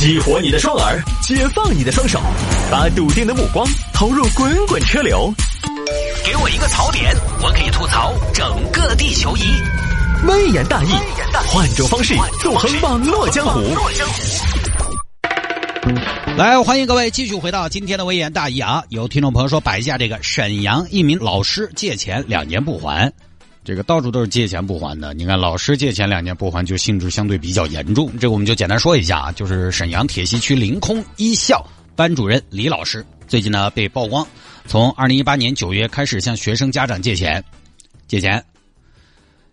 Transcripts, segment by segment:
激活你的双耳，解放你的双手，把笃定的目光投入滚滚车流。给我一个槽点，我可以吐槽整个地球仪。微言大义，换种方式纵横网络江湖。来，欢迎各位继续回到今天的微言大义啊！有听众朋友说摆一下这个沈阳一名老师借钱两年不还。这个到处都是借钱不还的，你看老师借钱两年不还，就性质相对比较严重。这个我们就简单说一下啊，就是沈阳铁西区临空一校班主任李老师，最近呢被曝光，从二零一八年九月开始向学生家长借钱，借钱。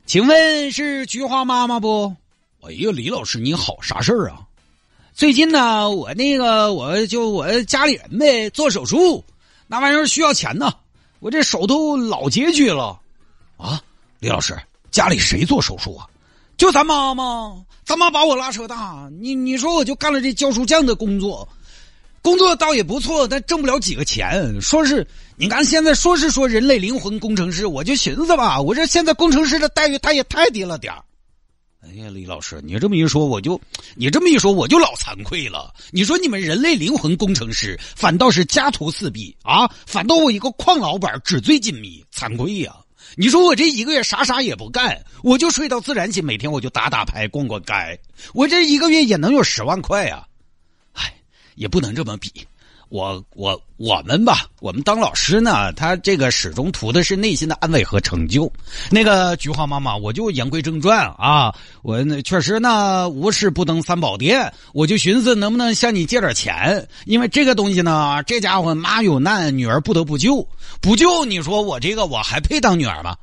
请问是菊花妈妈不？哎呀，李老师你好，啥事儿啊？最近呢，我那个我就我家里人呗做手术，那玩意儿需要钱呢，我这手头老拮据了，啊。李老师，家里谁做手术啊？就咱妈吗？咱妈把我拉扯大，你你说我就干了这教书匠的工作，工作倒也不错，但挣不了几个钱。说是你看现在说是说人类灵魂工程师，我就寻思吧，我这现在工程师的待遇他也太低了点哎呀，李老师，你这么一说，我就你这么一说，我就老惭愧了。你说你们人类灵魂工程师反倒是家徒四壁啊，反倒我一个矿老板纸醉金迷，惭愧呀。你说我这一个月啥啥也不干，我就睡到自然醒，每天我就打打牌、逛逛街，我这一个月也能有十万块呀！哎，也不能这么比。我我我们吧，我们当老师呢，他这个始终图的是内心的安慰和成就。那个菊花妈妈，我就言归正传啊，我那确实呢，无事不登三宝殿，我就寻思能不能向你借点钱，因为这个东西呢，这家伙妈有难，女儿不得不救，不救，你说我这个我还配当女儿吗？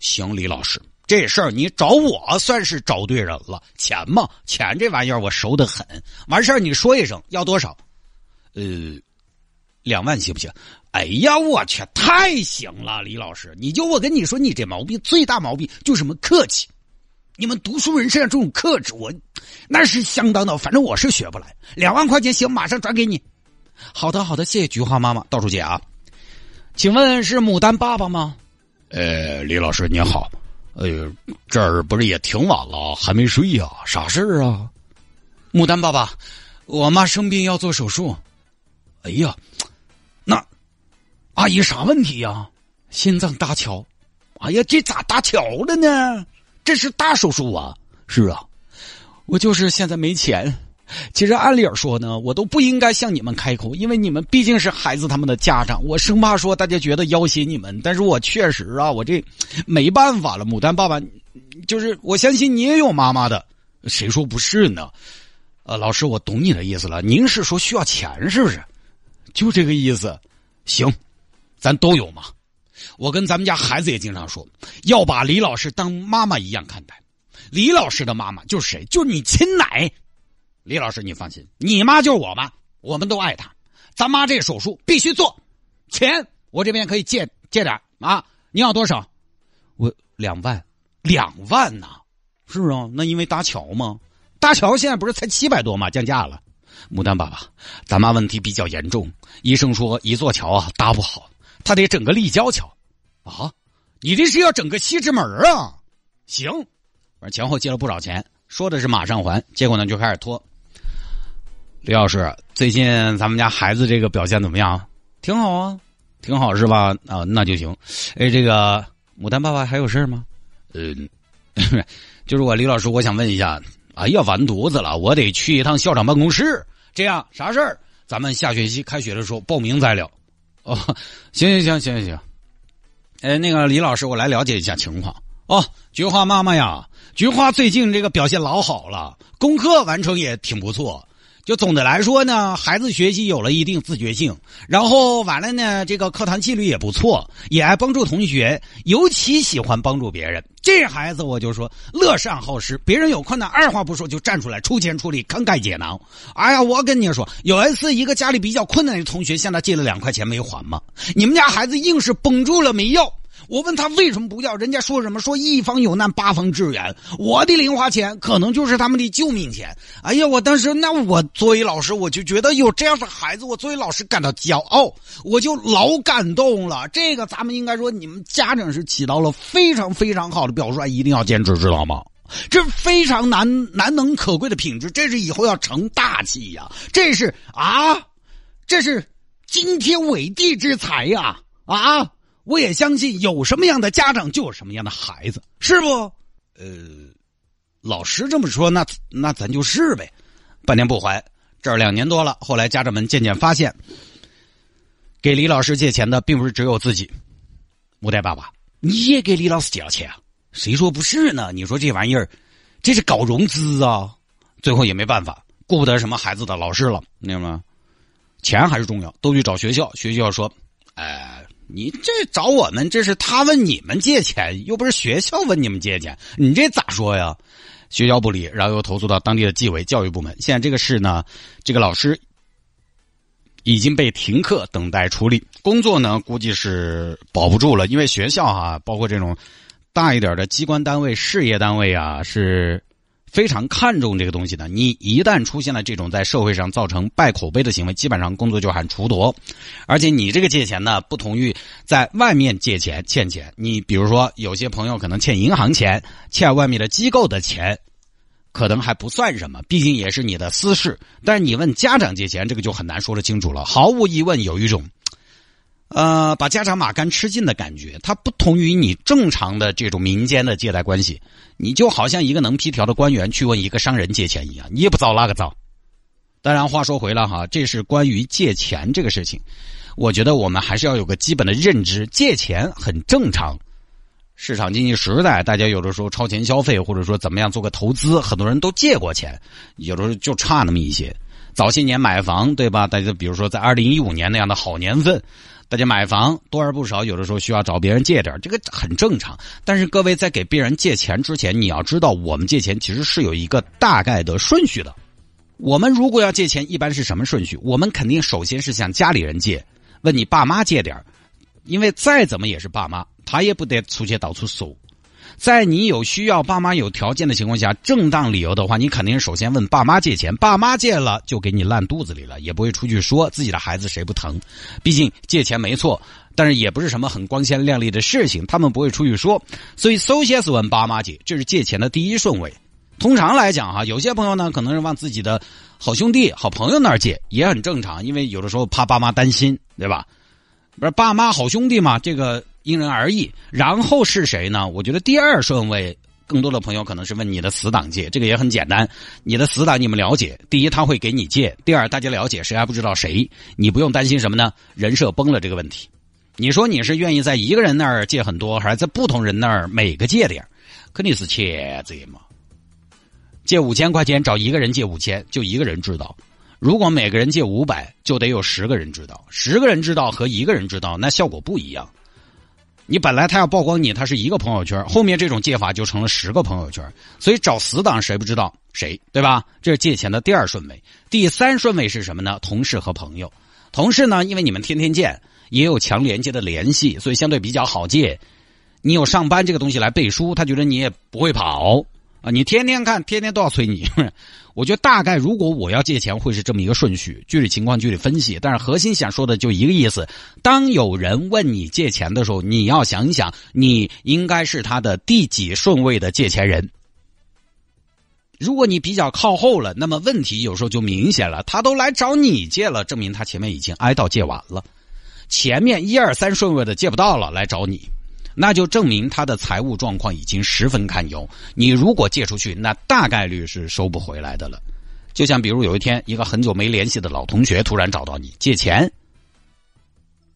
行，李老师，这事儿你找我算是找对人了。钱嘛，钱这玩意儿我熟得很，完事儿你说一声要多少。呃，两万行不行？哎呀，我去，太行了，李老师，你就我跟你说，你这毛病最大毛病就什么客气。你们读书人身上这种克制，我那是相当的，反正我是学不来。两万块钱行，马上转给你。好的，好的，谢谢菊花妈妈，到处姐啊。请问是牡丹爸爸吗？呃，李老师您好。哎呦，这儿不是也挺晚了，还没睡呀？啥事儿啊？牡丹爸爸，我妈生病要做手术。哎呀，那阿姨啥问题呀？心脏搭桥。哎呀，这咋搭桥了呢？这是大手术啊！是啊，我就是现在没钱。其实按理说呢，我都不应该向你们开口，因为你们毕竟是孩子他们的家长。我生怕说大家觉得要挟你们，但是我确实啊，我这没办法了。牡丹爸爸，就是我相信你也有妈妈的，谁说不是呢？呃，老师，我懂你的意思了。您是说需要钱是不是？就这个意思，行，咱都有嘛。我跟咱们家孩子也经常说，要把李老师当妈妈一样看待。李老师的妈妈就是谁？就是你亲奶。李老师，你放心，你妈就是我妈，我们都爱她。咱妈这手术必须做，钱我这边可以借借点啊。你要多少？我两万，两万呐，是不是？那因为搭桥吗？搭桥现在不是才七百多吗？降价了。牡丹爸爸，咱妈问题比较严重，医生说一座桥啊搭不好，他得整个立交桥，啊，你这是要整个西直门啊？行，反正前后借了不少钱，说的是马上还，结果呢就开始拖。李老师，最近咱们家孩子这个表现怎么样？挺好啊，挺好是吧？啊，那就行。哎，这个牡丹爸爸还有事吗？嗯，就是我李老师，我想问一下。哎呀，完犊子了！我得去一趟校长办公室。这样啥事儿？咱们下学期开学的时候报名再聊。哦，行行行行行行。哎，那个李老师，我来了解一下情况。哦，菊花妈妈呀，菊花最近这个表现老好了，功课完成也挺不错。就总的来说呢，孩子学习有了一定自觉性，然后完了呢，这个课堂纪律也不错，也爱帮助同学，尤其喜欢帮助别人。这孩子我就说乐善好施，别人有困难二话不说就站出来出钱出力，慷慨解囊。哎呀，我跟你说，有一次一个家里比较困难的同学向他借了两块钱没还嘛，你们家孩子硬是绷住了没要。我问他为什么不要，人家说什么？说一方有难八方支援。我的零花钱可能就是他们的救命钱。哎呀，我当时那我作为老师，我就觉得有这样的孩子，我作为老师感到骄傲，我就老感动了。这个咱们应该说，你们家长是起到了非常非常好的表率，一定要坚持，知道吗？这非常难难能可贵的品质，这是以后要成大器呀！这是啊，这是惊天伟地之才呀！啊，我也相信有什么样的家长就有什么样的孩子，是不？呃，老师这么说，那那咱就是呗。半年不还，这儿两年多了。后来家长们渐渐发现，给李老师借钱的并不是只有自己。吴代爸爸，你也给李老师借了钱啊？谁说不是呢？你说这玩意儿，这是搞融资啊！最后也没办法，顾不得什么孩子的老师了，明白吗？钱还是重要，都去找学校。学校说：“哎，你这找我们，这是他问你们借钱，又不是学校问你们借钱，你这咋说呀？”学校不理，然后又投诉到当地的纪委教育部门。现在这个事呢，这个老师已经被停课，等待处理。工作呢，估计是保不住了，因为学校哈，包括这种大一点的机关单位、事业单位啊，是非常看重这个东西的。你一旦出现了这种在社会上造成败口碑的行为，基本上工作就喊褫夺。而且你这个借钱呢，不同于在外面借钱欠钱。你比如说，有些朋友可能欠银行钱，欠外面的机构的钱。可能还不算什么，毕竟也是你的私事。但是你问家长借钱，这个就很难说得清楚了。毫无疑问，有一种，呃，把家长马干吃尽的感觉。它不同于你正常的这种民间的借贷关系，你就好像一个能批条的官员去问一个商人借钱一样，你也不造那个造。当然，话说回来哈，这是关于借钱这个事情，我觉得我们还是要有个基本的认知，借钱很正常。市场经济时代，大家有的时候超前消费，或者说怎么样做个投资，很多人都借过钱，有的时候就差那么一些。早些年买房，对吧？大家比如说在二零一五年那样的好年份，大家买房多而不少，有的时候需要找别人借点，这个很正常。但是各位在给别人借钱之前，你要知道，我们借钱其实是有一个大概的顺序的。我们如果要借钱，一般是什么顺序？我们肯定首先是向家里人借，问你爸妈借点因为再怎么也是爸妈。他也不得出去到处搜，在你有需要、爸妈有条件的情况下，正当理由的话，你肯定首先问爸妈借钱，爸妈借了就给你烂肚子里了，也不会出去说自己的孩子谁不疼。毕竟借钱没错，但是也不是什么很光鲜亮丽的事情，他们不会出去说。所以首先是问爸妈借，这是借钱的第一顺位。通常来讲哈，有些朋友呢可能是往自己的好兄弟、好朋友那儿借，也很正常，因为有的时候怕爸妈担心，对吧？不是爸妈好兄弟嘛，这个。因人而异，然后是谁呢？我觉得第二顺位，更多的朋友可能是问你的死党借，这个也很简单。你的死党你们了解，第一他会给你借，第二大家了解谁还不知道谁，你不用担心什么呢？人设崩了这个问题。你说你是愿意在一个人那儿借很多，还是在不同人那儿每个借点？肯定是钱借嘛。借五千块钱找一个人借五千，就一个人知道。如果每个人借五百，就得有十个人知道。十个人知道和一个人知道，那效果不一样。你本来他要曝光你，他是一个朋友圈，后面这种借法就成了十个朋友圈，所以找死党谁不知道谁，对吧？这是借钱的第二顺位，第三顺位是什么呢？同事和朋友。同事呢，因为你们天天见，也有强连接的联系，所以相对比较好借。你有上班这个东西来背书，他觉得你也不会跑。啊，你天天看，天天都要催你。我觉得大概如果我要借钱，会是这么一个顺序，具体情况具体分析。但是核心想说的就一个意思：当有人问你借钱的时候，你要想一想，你应该是他的第几顺位的借钱人。如果你比较靠后了，那么问题有时候就明显了。他都来找你借了，证明他前面已经挨到借完了，前面一二三顺位的借不到了，来找你。那就证明他的财务状况已经十分堪忧。你如果借出去，那大概率是收不回来的了。就像比如有一天，一个很久没联系的老同学突然找到你借钱，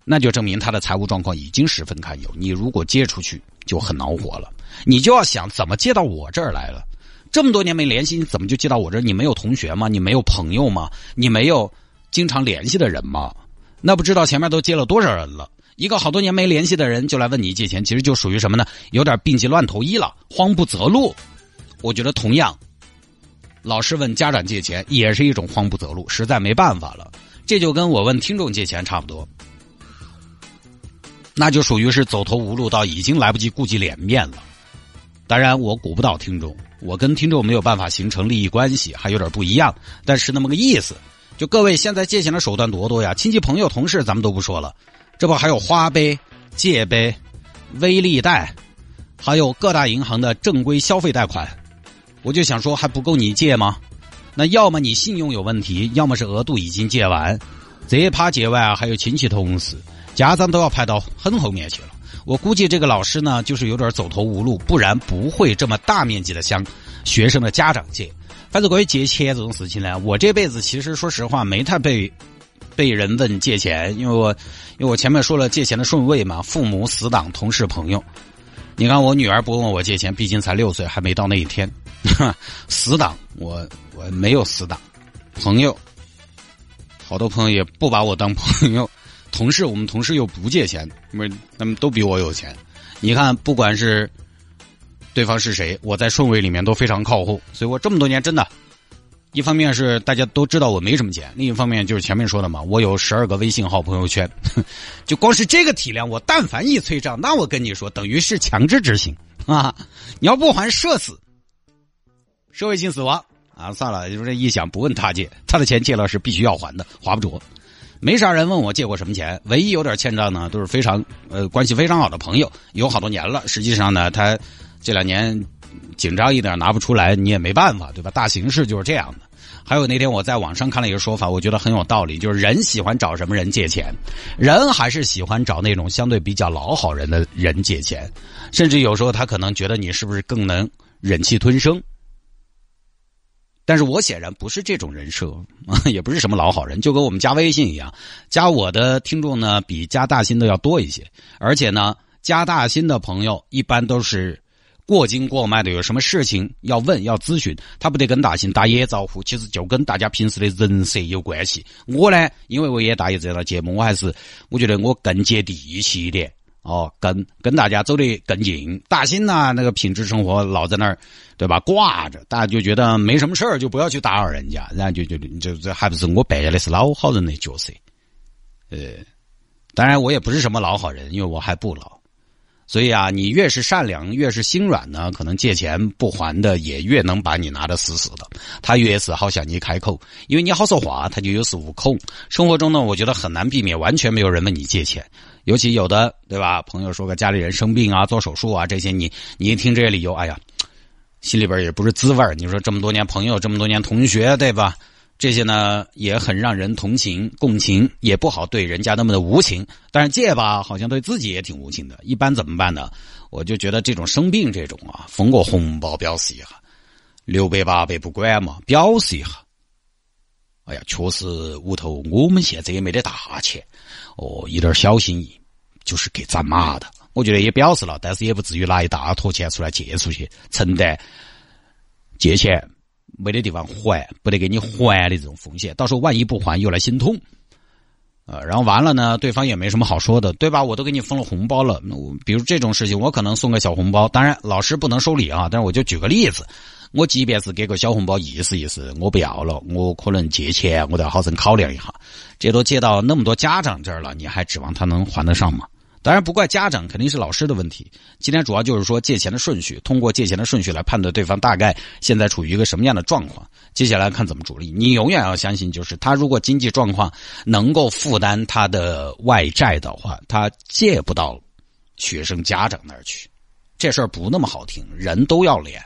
那就证明他的财务状况已经十分堪忧。你如果借出去，就很恼火了。你就要想怎么借到我这儿来了？这么多年没联系，你怎么就借到我这儿？你没有同学吗？你没有朋友吗？你没有经常联系的人吗？那不知道前面都借了多少人了？一个好多年没联系的人就来问你借钱，其实就属于什么呢？有点病急乱投医了，慌不择路。我觉得同样，老师问家长借钱也是一种慌不择路，实在没办法了。这就跟我问听众借钱差不多，那就属于是走投无路到已经来不及顾及脸面了。当然，我鼓不到听众，我跟听众没有办法形成利益关系，还有点不一样，但是那么个意思。就各位现在借钱的手段多多呀，亲戚朋友同事咱们都不说了。这不还有花呗、借呗、微利贷，还有各大银行的正规消费贷款，我就想说，还不够你借吗？那要么你信用有问题，要么是额度已经借完。这一趴借完，还有亲戚同事、家长都要排到很后面去了。我估计这个老师呢，就是有点走投无路，不然不会这么大面积的向学生的家长借。反正关于借钱这种事情呢，我这辈子其实说实话没太被被人问借钱，因为我因为我前面说了借钱的顺位嘛，父母、死党、同事、朋友。你看我女儿不问我借钱，毕竟才六岁，还没到那一天。死党，我我没有死党，朋友，好多朋友也不把我当朋友。同事，我们同事又不借钱，那他们都比我有钱。你看，不管是对方是谁，我在顺位里面都非常靠后。所以我这么多年真的，一方面是大家都知道我没什么钱，另一方面就是前面说的嘛，我有十二个微信号朋友圈，就光是这个体量，我但凡一催账，那我跟你说，等于是强制执行啊！你要不还，社死，社会性死亡啊！算了，就这一想，不问他借，他的钱借了是必须要还的，划不着。没啥人问我借过什么钱，唯一有点欠账呢，都是非常呃关系非常好的朋友，有好多年了。实际上呢，他这两年紧张一点拿不出来，你也没办法，对吧？大形势就是这样的。还有那天我在网上看了一个说法，我觉得很有道理，就是人喜欢找什么人借钱，人还是喜欢找那种相对比较老好人的人借钱，甚至有时候他可能觉得你是不是更能忍气吞声。但是我显然不是这种人设，也不是什么老好人，就跟我们加微信一样，加我的听众呢比加大新的要多一些，而且呢，加大新的朋友一般都是过经过脉的，有什么事情要问要咨询，他不得跟大兴打野招呼，其实就跟大家平时的人设有关系。我呢，因为我也大爷这档节目，我还是我觉得我更接地气一点。哦，跟跟大家走得更近，大兴呢，那个品质生活老在那儿，对吧？挂着，大家就觉得没什么事儿，就不要去打扰人家，然后就就就这还不是我扮演的是老好人的角色，呃，当然我也不是什么老好人，因为我还不老，所以啊，你越是善良，越是心软呢，可能借钱不还的也越能把你拿得死死的，他越是好向你开口，因为你好说话，他就有恃无恐。生活中呢，我觉得很难避免完全没有人问你借钱。尤其有的对吧？朋友说个家里人生病啊，做手术啊，这些你你一听这些理由，哎呀，心里边也不是滋味你说这么多年朋友，这么多年同学，对吧？这些呢也很让人同情共情，也不好对人家那么的无情。但是借吧，好像对自己也挺无情的。一般怎么办呢？我就觉得这种生病这种啊，封个红包表示一下，六百八百不管嘛，表示一下。哎呀，确实屋头我们现在也没得大钱。哦，一点小心意，就是给咱妈的。我觉得也表示了，但是也不至于拿一大坨钱出来借出去，承担借钱没得地方还，不得给你还的这种风险。到时候万一不还，又来心痛。呃，然后完了呢，对方也没什么好说的，对吧？我都给你封了红包了，那比如这种事情，我可能送个小红包。当然，老师不能收礼啊，但是我就举个例子。我即便是给个小红包意思意思，我不要了，我可能借钱，我都要好生考量一下。这都借到那么多家长这儿了，你还指望他能还得上吗？当然不怪家长，肯定是老师的问题。今天主要就是说借钱的顺序，通过借钱的顺序来判断对方大概现在处于一个什么样的状况。接下来看怎么处理。你永远要相信，就是他如果经济状况能够负担他的外债的话，他借不到学生家长那儿去。这事儿不那么好听，人都要脸。